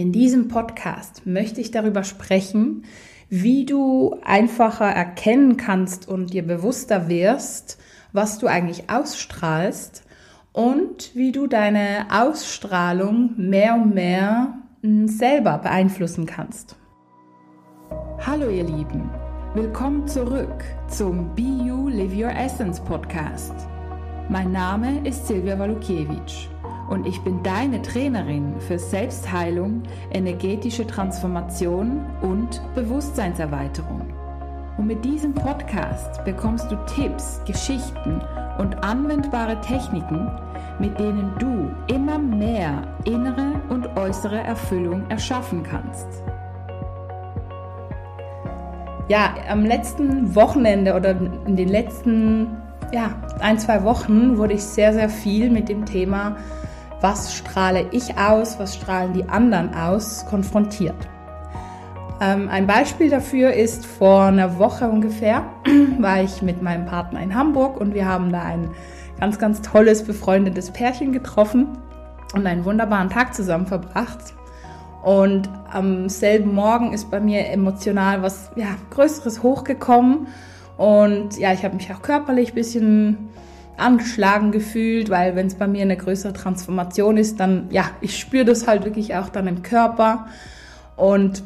In diesem Podcast möchte ich darüber sprechen, wie du einfacher erkennen kannst und dir bewusster wirst, was du eigentlich ausstrahlst und wie du deine Ausstrahlung mehr und mehr hm, selber beeinflussen kannst. Hallo ihr Lieben, willkommen zurück zum Be You Live Your Essence Podcast. Mein Name ist Silvia Walukiewicz und ich bin deine Trainerin für Selbstheilung, energetische Transformation und Bewusstseinserweiterung. Und mit diesem Podcast bekommst du Tipps, Geschichten und anwendbare Techniken, mit denen du immer mehr innere und äußere Erfüllung erschaffen kannst. Ja, am letzten Wochenende oder in den letzten ja, ein, zwei Wochen wurde ich sehr, sehr viel mit dem Thema was strahle ich aus, was strahlen die anderen aus, konfrontiert. Ähm, ein Beispiel dafür ist vor einer Woche ungefähr, war ich mit meinem Partner in Hamburg und wir haben da ein ganz, ganz tolles, befreundetes Pärchen getroffen und einen wunderbaren Tag zusammen verbracht. Und am selben Morgen ist bei mir emotional was ja, Größeres hochgekommen. Und ja, ich habe mich auch körperlich ein bisschen angeschlagen gefühlt, weil wenn es bei mir eine größere Transformation ist, dann ja, ich spüre das halt wirklich auch dann im Körper und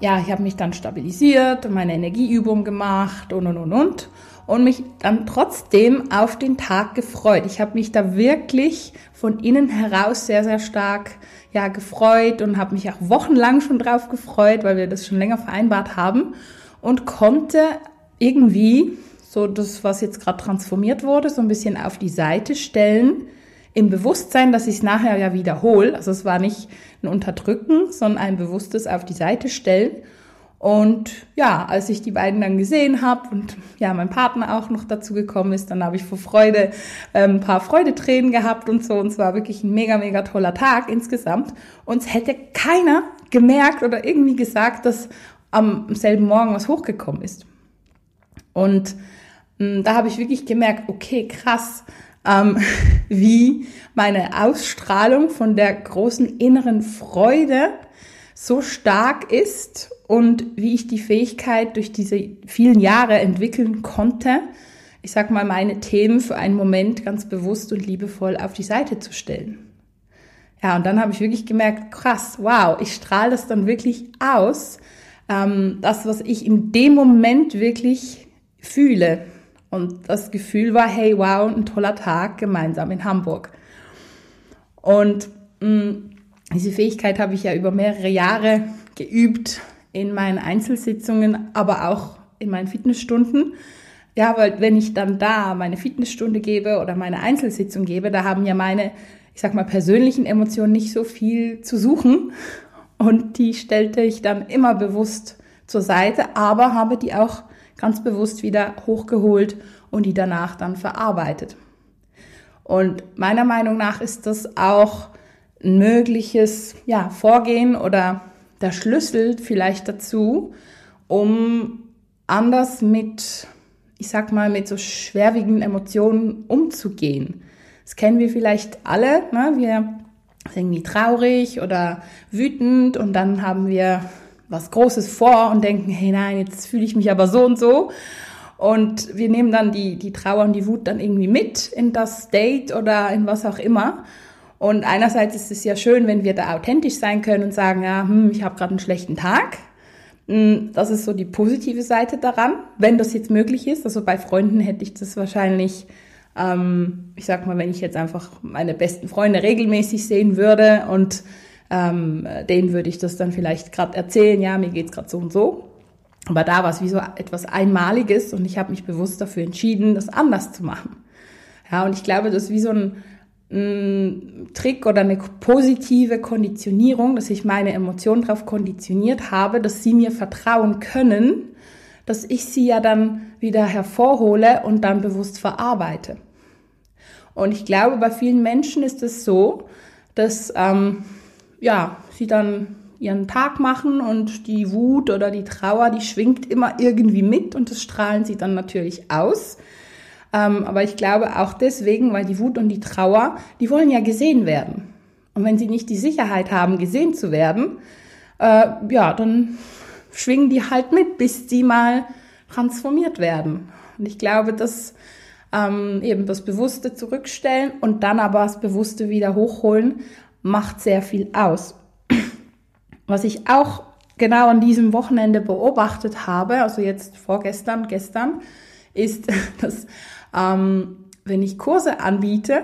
ja, ich habe mich dann stabilisiert meine Energieübung gemacht und und und und und mich dann trotzdem auf den Tag gefreut. Ich habe mich da wirklich von innen heraus sehr sehr stark ja gefreut und habe mich auch wochenlang schon drauf gefreut, weil wir das schon länger vereinbart haben und konnte irgendwie so das, was jetzt gerade transformiert wurde, so ein bisschen auf die Seite stellen, im Bewusstsein, dass ich es nachher ja wiederhole. Also es war nicht ein Unterdrücken, sondern ein bewusstes auf die Seite stellen. Und ja, als ich die beiden dann gesehen habe und ja, mein Partner auch noch dazu gekommen ist, dann habe ich vor Freude ähm, ein paar Freudetränen gehabt und so. Und es war wirklich ein mega, mega toller Tag insgesamt. Und es hätte keiner gemerkt oder irgendwie gesagt, dass am selben Morgen was hochgekommen ist. Und da habe ich wirklich gemerkt, okay, krass, ähm, wie meine Ausstrahlung von der großen inneren Freude so stark ist und wie ich die Fähigkeit durch diese vielen Jahre entwickeln konnte, ich sag mal, meine Themen für einen Moment ganz bewusst und liebevoll auf die Seite zu stellen. Ja, und dann habe ich wirklich gemerkt, krass, wow, ich strahle das dann wirklich aus, ähm, das, was ich in dem Moment wirklich fühle. Und das Gefühl war, hey, wow, ein toller Tag gemeinsam in Hamburg. Und mh, mm, diese Fähigkeit habe ich ja über mehrere Jahre geübt in meinen Einzelsitzungen, aber auch in meinen Fitnessstunden. Ja, weil wenn ich dann da meine Fitnessstunde gebe oder meine Einzelsitzung gebe, da haben ja meine, ich sag mal, persönlichen Emotionen nicht so viel zu suchen. Und die stellte ich dann immer bewusst zur Seite, aber habe die auch ganz bewusst wieder hochgeholt und die danach dann verarbeitet. Und meiner Meinung nach ist das auch ein mögliches ja, Vorgehen oder der Schlüssel vielleicht dazu, um anders mit, ich sag mal, mit so schwerwiegenden Emotionen umzugehen. Das kennen wir vielleicht alle. Ne? Wir sind irgendwie traurig oder wütend und dann haben wir was Großes vor und denken, hey nein, jetzt fühle ich mich aber so und so. Und wir nehmen dann die, die Trauer und die Wut dann irgendwie mit in das Date oder in was auch immer. Und einerseits ist es ja schön, wenn wir da authentisch sein können und sagen, ja, hm, ich habe gerade einen schlechten Tag. Hm, das ist so die positive Seite daran, wenn das jetzt möglich ist. Also bei Freunden hätte ich das wahrscheinlich, ähm, ich sag mal, wenn ich jetzt einfach meine besten Freunde regelmäßig sehen würde und ähm, denen würde ich das dann vielleicht gerade erzählen, ja, mir geht's gerade so und so. Aber da war es wie so etwas Einmaliges und ich habe mich bewusst dafür entschieden, das anders zu machen. Ja, und ich glaube, das ist wie so ein, ein Trick oder eine positive Konditionierung, dass ich meine Emotionen darauf konditioniert habe, dass sie mir vertrauen können, dass ich sie ja dann wieder hervorhole und dann bewusst verarbeite. Und ich glaube, bei vielen Menschen ist es so, dass ähm, ja, sie dann ihren Tag machen und die Wut oder die Trauer, die schwingt immer irgendwie mit und das strahlen sie dann natürlich aus. Ähm, aber ich glaube auch deswegen, weil die Wut und die Trauer, die wollen ja gesehen werden. Und wenn sie nicht die Sicherheit haben, gesehen zu werden, äh, ja, dann schwingen die halt mit, bis sie mal transformiert werden. Und ich glaube, dass ähm, eben das Bewusste zurückstellen und dann aber das Bewusste wieder hochholen, macht sehr viel aus. Was ich auch genau an diesem Wochenende beobachtet habe, also jetzt vorgestern, gestern, ist, dass ähm, wenn ich Kurse anbiete,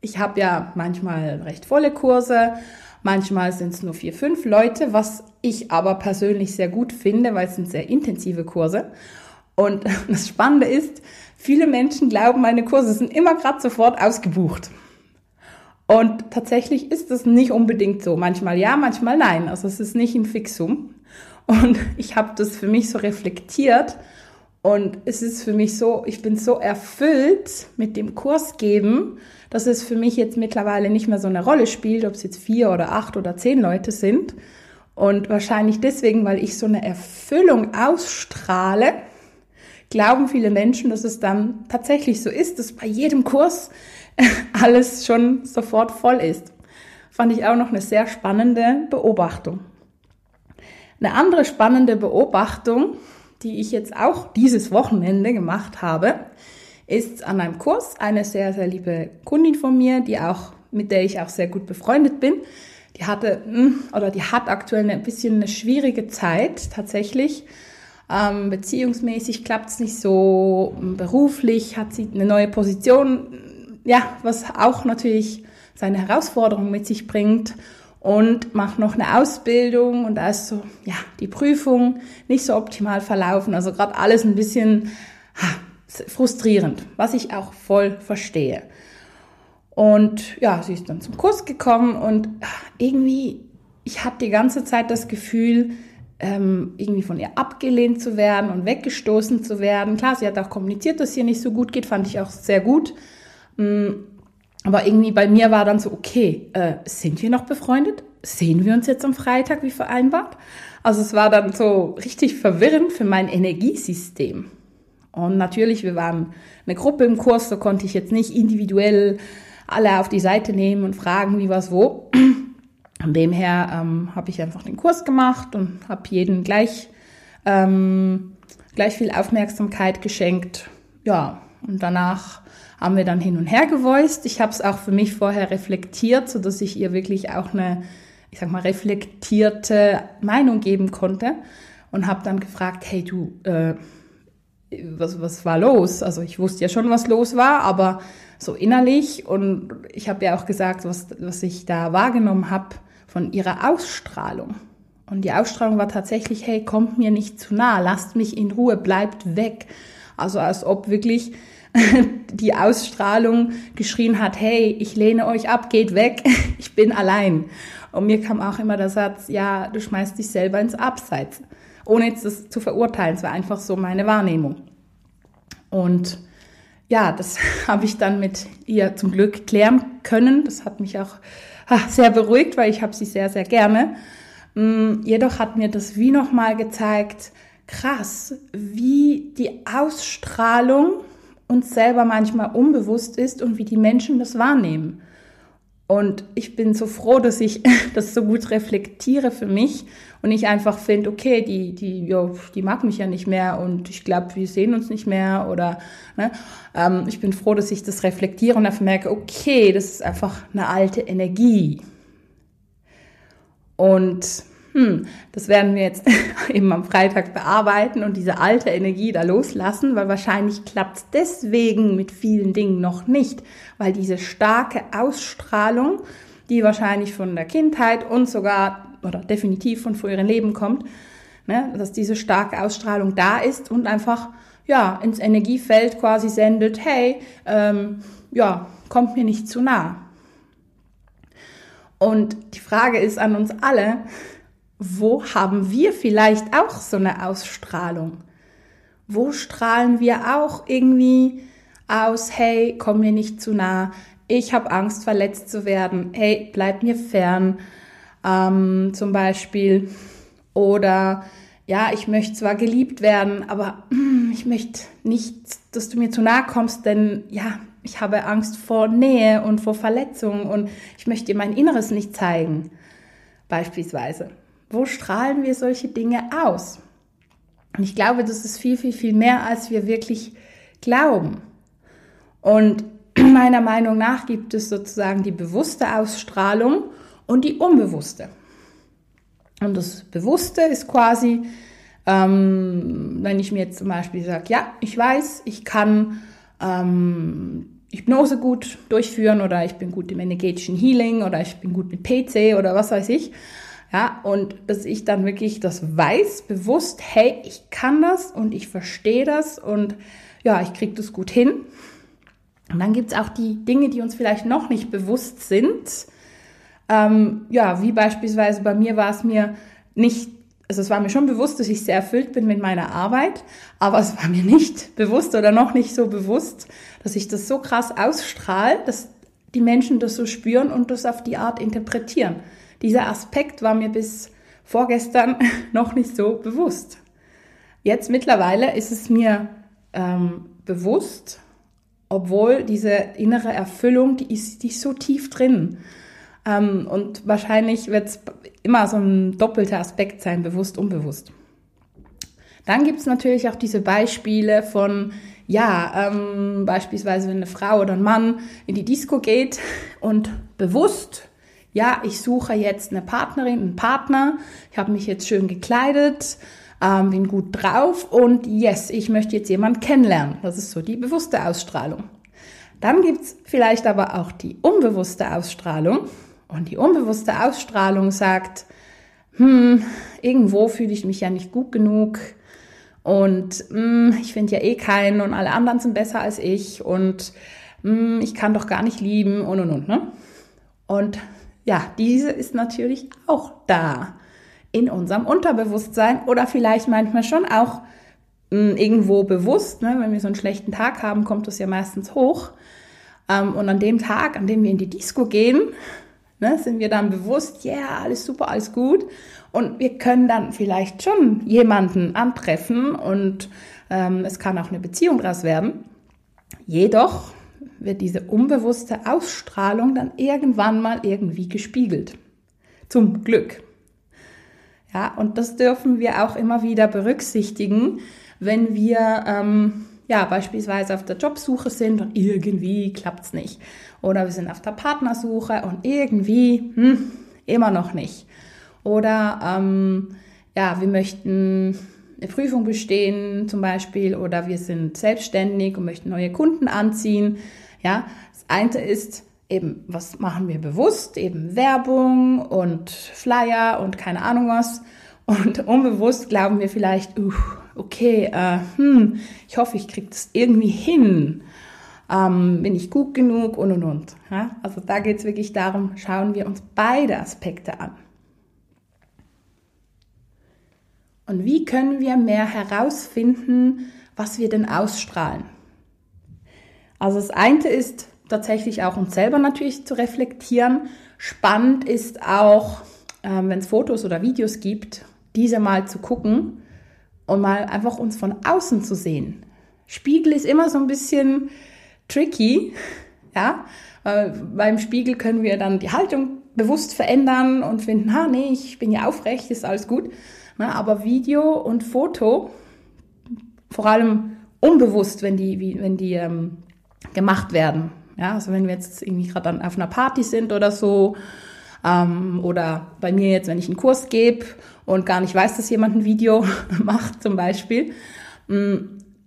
ich habe ja manchmal recht volle Kurse, manchmal sind es nur vier, fünf Leute, was ich aber persönlich sehr gut finde, weil es sind sehr intensive Kurse. Und das Spannende ist, viele Menschen glauben, meine Kurse sind immer gerade sofort ausgebucht. Und tatsächlich ist das nicht unbedingt so. Manchmal ja, manchmal nein. Also es ist nicht ein Fixum. Und ich habe das für mich so reflektiert. Und es ist für mich so, ich bin so erfüllt mit dem Kurs geben, dass es für mich jetzt mittlerweile nicht mehr so eine Rolle spielt, ob es jetzt vier oder acht oder zehn Leute sind. Und wahrscheinlich deswegen, weil ich so eine Erfüllung ausstrahle, glauben viele Menschen, dass es dann tatsächlich so ist, dass bei jedem Kurs alles schon sofort voll ist. Fand ich auch noch eine sehr spannende Beobachtung. Eine andere spannende Beobachtung, die ich jetzt auch dieses Wochenende gemacht habe, ist an einem Kurs eine sehr, sehr liebe Kundin von mir, die auch, mit der ich auch sehr gut befreundet bin. Die hatte, hm, oder die hat aktuell ein bisschen eine schwierige Zeit tatsächlich. Ähm, beziehungsmäßig klappt es nicht so, beruflich hat sie eine neue Position, ja, was auch natürlich seine Herausforderung mit sich bringt und macht noch eine Ausbildung und da ist so, ja, die Prüfung nicht so optimal verlaufen. Also gerade alles ein bisschen ha, frustrierend, was ich auch voll verstehe. Und ja, sie ist dann zum Kurs gekommen und irgendwie, ich hatte die ganze Zeit das Gefühl, ähm, irgendwie von ihr abgelehnt zu werden und weggestoßen zu werden. Klar, sie hat auch kommuniziert, dass es ihr nicht so gut geht, fand ich auch sehr gut. Mm, aber irgendwie bei mir war dann so, okay, äh, sind wir noch befreundet? Sehen wir uns jetzt am Freitag wie vereinbart? Also es war dann so richtig verwirrend für mein Energiesystem. Und natürlich, wir waren eine Gruppe im Kurs, so konnte ich jetzt nicht individuell alle auf die Seite nehmen und fragen, wie was wo. Von dem her ähm, habe ich einfach den Kurs gemacht und habe jeden gleich, ähm, gleich viel Aufmerksamkeit geschenkt. Ja, und danach haben wir dann hin und her gevoiced. Ich habe es auch für mich vorher reflektiert, so dass ich ihr wirklich auch eine, ich sag mal, reflektierte Meinung geben konnte und habe dann gefragt, hey du, äh, was, was war los? Also ich wusste ja schon, was los war, aber so innerlich und ich habe ja auch gesagt, was, was ich da wahrgenommen habe von ihrer Ausstrahlung. Und die Ausstrahlung war tatsächlich, hey, kommt mir nicht zu nah, lasst mich in Ruhe, bleibt weg. Also als ob wirklich die Ausstrahlung geschrien hat, hey, ich lehne euch ab, geht weg, ich bin allein. Und mir kam auch immer der Satz, ja, du schmeißt dich selber ins Abseits, ohne jetzt das zu verurteilen. Es war einfach so meine Wahrnehmung. Und ja, das habe ich dann mit ihr zum Glück klären können. Das hat mich auch sehr beruhigt, weil ich habe sie sehr, sehr gerne. Mm, jedoch hat mir das wie nochmal gezeigt, krass, wie die Ausstrahlung uns selber manchmal unbewusst ist und wie die Menschen das wahrnehmen. Und ich bin so froh, dass ich das so gut reflektiere für mich und ich einfach finde, okay, die, die, jo, die mag mich ja nicht mehr und ich glaube, wir sehen uns nicht mehr oder ne, ähm, ich bin froh, dass ich das reflektiere und dafür merke, okay, das ist einfach eine alte Energie. Und hm, das werden wir jetzt eben am Freitag bearbeiten und diese alte Energie da loslassen, weil wahrscheinlich klappt es deswegen mit vielen Dingen noch nicht, weil diese starke Ausstrahlung, die wahrscheinlich von der Kindheit und sogar oder definitiv von früheren Leben kommt, ne, dass diese starke Ausstrahlung da ist und einfach ja ins Energiefeld quasi sendet, hey, ähm, ja, kommt mir nicht zu nah. Und die Frage ist an uns alle, wo haben wir vielleicht auch so eine Ausstrahlung? Wo strahlen wir auch irgendwie aus, hey, komm mir nicht zu nah, ich habe Angst, verletzt zu werden, hey, bleib mir fern, ähm, zum Beispiel. Oder ja, ich möchte zwar geliebt werden, aber mm, ich möchte nicht, dass du mir zu nahe kommst, denn ja, ich habe Angst vor Nähe und vor Verletzungen und ich möchte mein Inneres nicht zeigen. Beispielsweise. Wo strahlen wir solche Dinge aus? Und ich glaube, das ist viel, viel, viel mehr, als wir wirklich glauben. Und meiner Meinung nach gibt es sozusagen die bewusste Ausstrahlung und die unbewusste. Und das Bewusste ist quasi, ähm, wenn ich mir jetzt zum Beispiel sage, ja, ich weiß, ich kann ähm, Hypnose gut durchführen oder ich bin gut im energetischen Healing oder ich bin gut mit PC oder was weiß ich. Ja, und dass ich dann wirklich das weiß, bewusst, hey, ich kann das und ich verstehe das und ja, ich kriege das gut hin. Und dann gibt's auch die Dinge, die uns vielleicht noch nicht bewusst sind. Ähm, ja, wie beispielsweise bei mir war es mir nicht, also es war mir schon bewusst, dass ich sehr erfüllt bin mit meiner Arbeit, aber es war mir nicht bewusst oder noch nicht so bewusst, dass ich das so krass ausstrahle, dass die Menschen das so spüren und das auf die Art interpretieren. Dieser Aspekt war mir bis vorgestern noch nicht so bewusst. Jetzt mittlerweile ist es mir ähm, bewusst obwohl diese innere Erfüllung, die ist, die ist so tief drin. Ähm, und wahrscheinlich wird es immer so ein doppelter Aspekt sein, bewusst, unbewusst. Dann gibt es natürlich auch diese Beispiele von, ja, ähm, beispielsweise wenn eine Frau oder ein Mann in die Disco geht und bewusst, ja, ich suche jetzt eine Partnerin, einen Partner, ich habe mich jetzt schön gekleidet, ähm, bin gut drauf und yes, ich möchte jetzt jemanden kennenlernen. Das ist so die bewusste Ausstrahlung. Dann gibt's vielleicht aber auch die unbewusste Ausstrahlung. Und die unbewusste Ausstrahlung sagt, hm, irgendwo fühle ich mich ja nicht gut genug und hm, ich finde ja eh keinen und alle anderen sind besser als ich und hm, ich kann doch gar nicht lieben und und und. Ne? Und ja, diese ist natürlich auch da in unserem Unterbewusstsein oder vielleicht manchmal schon auch hm, irgendwo bewusst. Ne? Wenn wir so einen schlechten Tag haben, kommt das ja meistens hoch. Ähm, und an dem Tag, an dem wir in die Disco gehen, ne, sind wir dann bewusst, ja, yeah, alles super, alles gut. Und wir können dann vielleicht schon jemanden antreffen und ähm, es kann auch eine Beziehung daraus werden. Jedoch wird diese unbewusste Ausstrahlung dann irgendwann mal irgendwie gespiegelt. Zum Glück. Ja, und das dürfen wir auch immer wieder berücksichtigen, wenn wir ähm, ja beispielsweise auf der Jobsuche sind und irgendwie klappt's nicht. Oder wir sind auf der Partnersuche und irgendwie hm, immer noch nicht. Oder ähm, ja, wir möchten eine Prüfung bestehen zum Beispiel oder wir sind selbstständig und möchten neue Kunden anziehen. Ja, das eine ist, eben, was machen wir bewusst? Eben Werbung und Flyer und keine Ahnung was. Und unbewusst glauben wir vielleicht, uh, okay, äh, hm, ich hoffe, ich kriege das irgendwie hin. Ähm, bin ich gut genug und und und. Ja? Also da geht es wirklich darum, schauen wir uns beide Aspekte an. Und wie können wir mehr herausfinden, was wir denn ausstrahlen? Also das eine ist tatsächlich auch uns selber natürlich zu reflektieren. Spannend ist auch, ähm, wenn es Fotos oder Videos gibt, diese mal zu gucken und mal einfach uns von außen zu sehen. Spiegel ist immer so ein bisschen tricky, ja, weil beim Spiegel können wir dann die Haltung bewusst verändern und finden, ha, nee, ich bin ja aufrecht, ist alles gut. aber Video und Foto, vor allem unbewusst, wenn die, wenn die ähm, gemacht werden, ja, also wenn wir jetzt irgendwie gerade auf einer Party sind oder so, ähm, oder bei mir jetzt, wenn ich einen Kurs gebe und gar nicht weiß, dass jemand ein Video macht zum Beispiel, mm,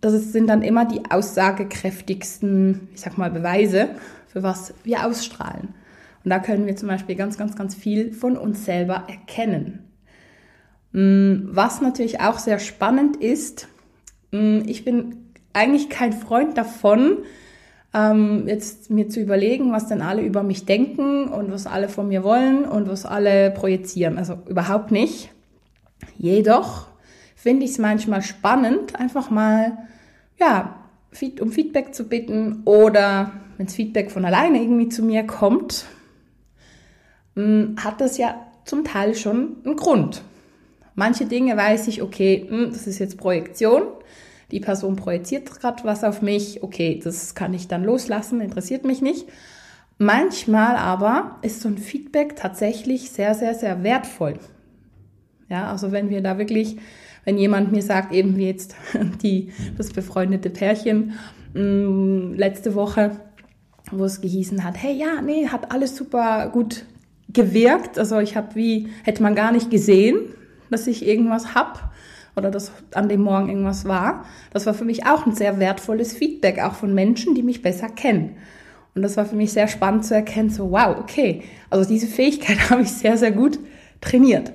das sind dann immer die aussagekräftigsten, ich sag mal, Beweise, für was wir ausstrahlen. Und da können wir zum Beispiel ganz, ganz, ganz viel von uns selber erkennen. Mm, was natürlich auch sehr spannend ist, mm, ich bin eigentlich kein Freund davon, ähm, jetzt mir zu überlegen, was denn alle über mich denken und was alle von mir wollen und was alle projizieren. Also überhaupt nicht. Jedoch finde ich es manchmal spannend, einfach mal, ja, um Feedback zu bitten oder wenn das Feedback von alleine irgendwie zu mir kommt, hat das ja zum Teil schon einen Grund. Manche Dinge weiß ich, okay, hm, das ist jetzt Projektion. die Person projiziert gerade was auf mich, okay, das kann ich dann loslassen, interessiert mich nicht. Manchmal aber ist so ein Feedback tatsächlich sehr, sehr, sehr wertvoll. Ja, also wenn wir da wirklich, wenn jemand mir sagt, eben wie jetzt die, das befreundete Pärchen mh, mm, letzte Woche, wo es gehießen hat, hey, ja, nee, hat alles super gut gewirkt. Also ich habe wie, hätte man gar nicht gesehen, dass ich irgendwas hab oder dass an dem Morgen irgendwas war. Das war für mich auch ein sehr wertvolles Feedback, auch von Menschen, die mich besser kennen. Und das war für mich sehr spannend zu erkennen, so wow, okay, also diese Fähigkeit habe ich sehr, sehr gut trainiert,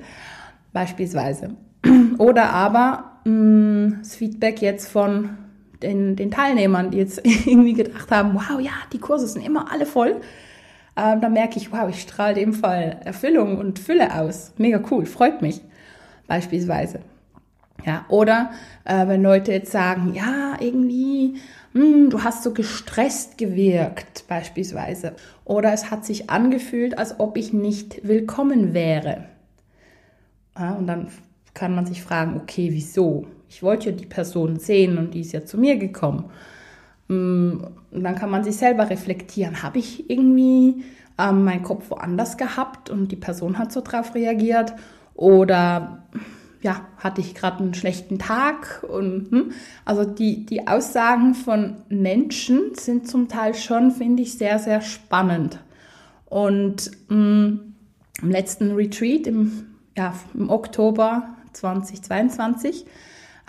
beispielsweise. Oder aber mh, mm, das Feedback jetzt von den, den Teilnehmern, die jetzt irgendwie gedacht haben, wow, ja, die Kurse sind immer alle voll. Ähm, da merke ich, wow, ich strahle dem Fall Erfüllung und Fülle aus. Mega cool, freut mich, beispielsweise. Ja, oder äh, wenn Leute jetzt sagen, ja, irgendwie, hm, du hast so gestresst gewirkt, beispielsweise. Oder es hat sich angefühlt, als ob ich nicht willkommen wäre. Ja, und dann kann man sich fragen, okay, wieso? Ich wollte ja die Person sehen und die ist ja zu mir gekommen. Und dann kann man sich selber reflektieren. Habe ich irgendwie ähm, meinen Kopf woanders gehabt und die Person hat so drauf reagiert? Oder ja, hatte ich gerade einen schlechten Tag und hm, also die, die Aussagen von Menschen sind zum Teil schon, finde ich, sehr, sehr spannend. Und mh, hm, im letzten Retreat im, ja, im Oktober 2022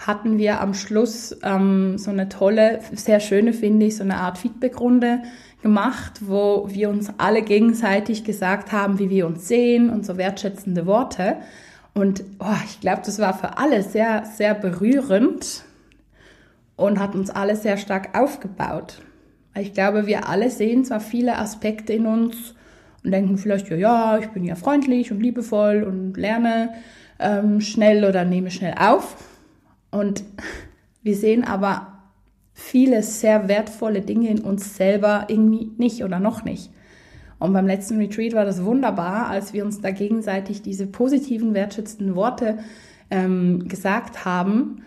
hatten wir am Schluss ähm, so eine tolle, sehr schöne, finde ich, so eine Art Feedbackrunde gemacht, wo wir uns alle gegenseitig gesagt haben, wie wir uns sehen und so wertschätzende Worte. Und oh, ich glaube, das war für alle sehr, sehr berührend und hat uns alle sehr stark aufgebaut. Ich glaube, wir alle sehen zwar viele Aspekte in uns und denken vielleicht, ja, ja, ich bin ja freundlich und liebevoll und lerne ähm, schnell oder nehme schnell auf. Und wir sehen aber viele sehr wertvolle Dinge in uns selber irgendwie nicht oder noch nicht. Und beim letzten Retreat war das wunderbar, als wir uns da gegenseitig diese positiven, wertschätzenden Worte ähm, gesagt haben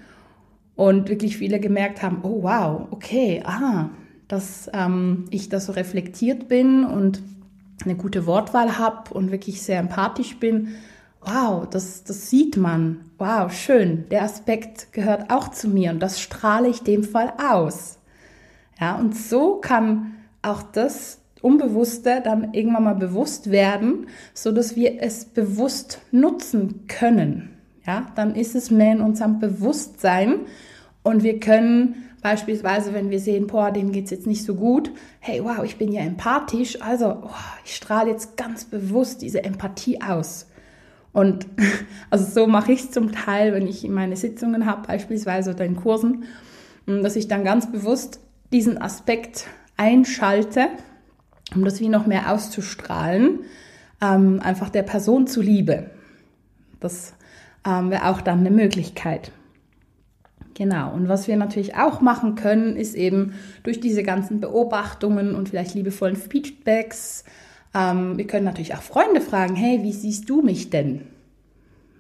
und wirklich viele gemerkt haben, oh wow, okay, ah, dass ähm, ich da so reflektiert bin und eine gute Wortwahl habe und wirklich sehr empathisch bin. Wow, das, das sieht man. Wow, schön. Der Aspekt gehört auch zu mir und das strahle ich dem Fall aus. Ja, und so kann auch das Unbewusste dann irgendwann mal bewusst werden, so dass wir es bewusst nutzen können. Ja, dann ist es mehr in unserem Bewusstsein und wir können beispielsweise, wenn wir sehen, boah, dem geht's jetzt nicht so gut, hey, wow, ich bin ja empathisch, also oh, ich strahle jetzt ganz bewusst diese Empathie aus. Und also so mache ich es zum Teil, wenn ich meine Sitzungen habe, beispielsweise oder in Kursen, dass ich dann ganz bewusst diesen Aspekt einschalte um das wie noch mehr auszustrahlen, ähm, einfach der Person zuliebe. Das ähm, wäre auch dann eine Möglichkeit. Genau, und was wir natürlich auch machen können, ist eben durch diese ganzen Beobachtungen und vielleicht liebevollen Feedbacks, ähm, wir können natürlich auch Freunde fragen, hey, wie siehst du mich denn?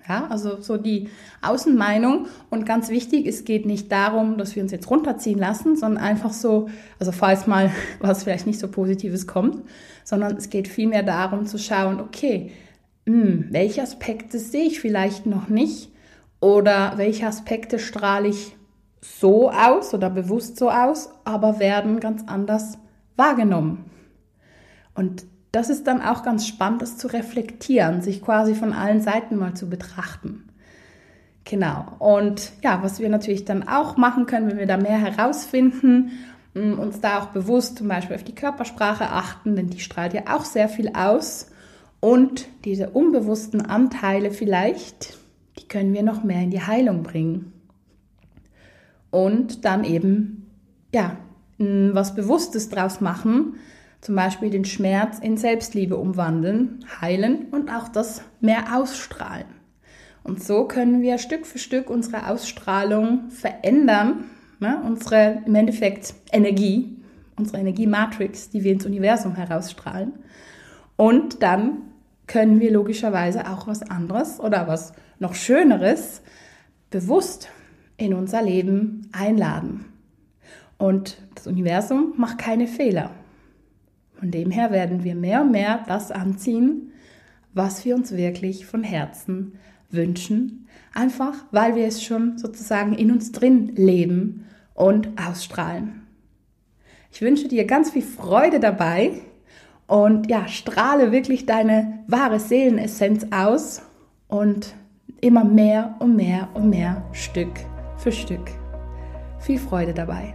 Ja, also so die Außenmeinung. Und ganz wichtig, es geht nicht darum, dass wir uns jetzt runterziehen lassen, sondern einfach so, also falls mal was vielleicht nicht so Positives kommt, sondern es geht vielmehr darum zu schauen, okay, mh, hm, welche Aspekte sehe ich vielleicht noch nicht oder welche Aspekte strahle ich so aus oder bewusst so aus, aber werden ganz anders wahrgenommen. Und das ist dann auch ganz spannend, das zu reflektieren, sich quasi von allen Seiten mal zu betrachten. Genau. Und ja, was wir natürlich dann auch machen können, wenn wir da mehr herausfinden, mm, uns da auch bewusst zum Beispiel auf die Körpersprache achten, denn die strahlt ja auch sehr viel aus. Und diese unbewussten Anteile vielleicht, die können wir noch mehr in die Heilung bringen. Und dann eben, ja, mm, was Bewusstes draus machen, zum Beispiel den Schmerz in Selbstliebe umwandeln, heilen und auch das mehr ausstrahlen. Und so können wir Stück für Stück unsere Ausstrahlung verändern, ne? unsere im Endeffekt Energie, unsere Energiematrix, die wir ins Universum herausstrahlen. Und dann können wir logischerweise auch was anderes oder was noch Schöneres bewusst in unser Leben einladen. Und das Universum macht keine Fehler. Von dem her werden wir mehr und mehr das anziehen, was wir uns wirklich von Herzen wünschen, einfach weil wir es schon sozusagen in uns drin leben und ausstrahlen. Ich wünsche dir ganz viel Freude dabei und ja, strahle wirklich deine wahre Seelenessenz aus und immer mehr und mehr und mehr Stück für Stück. Viel Freude dabei.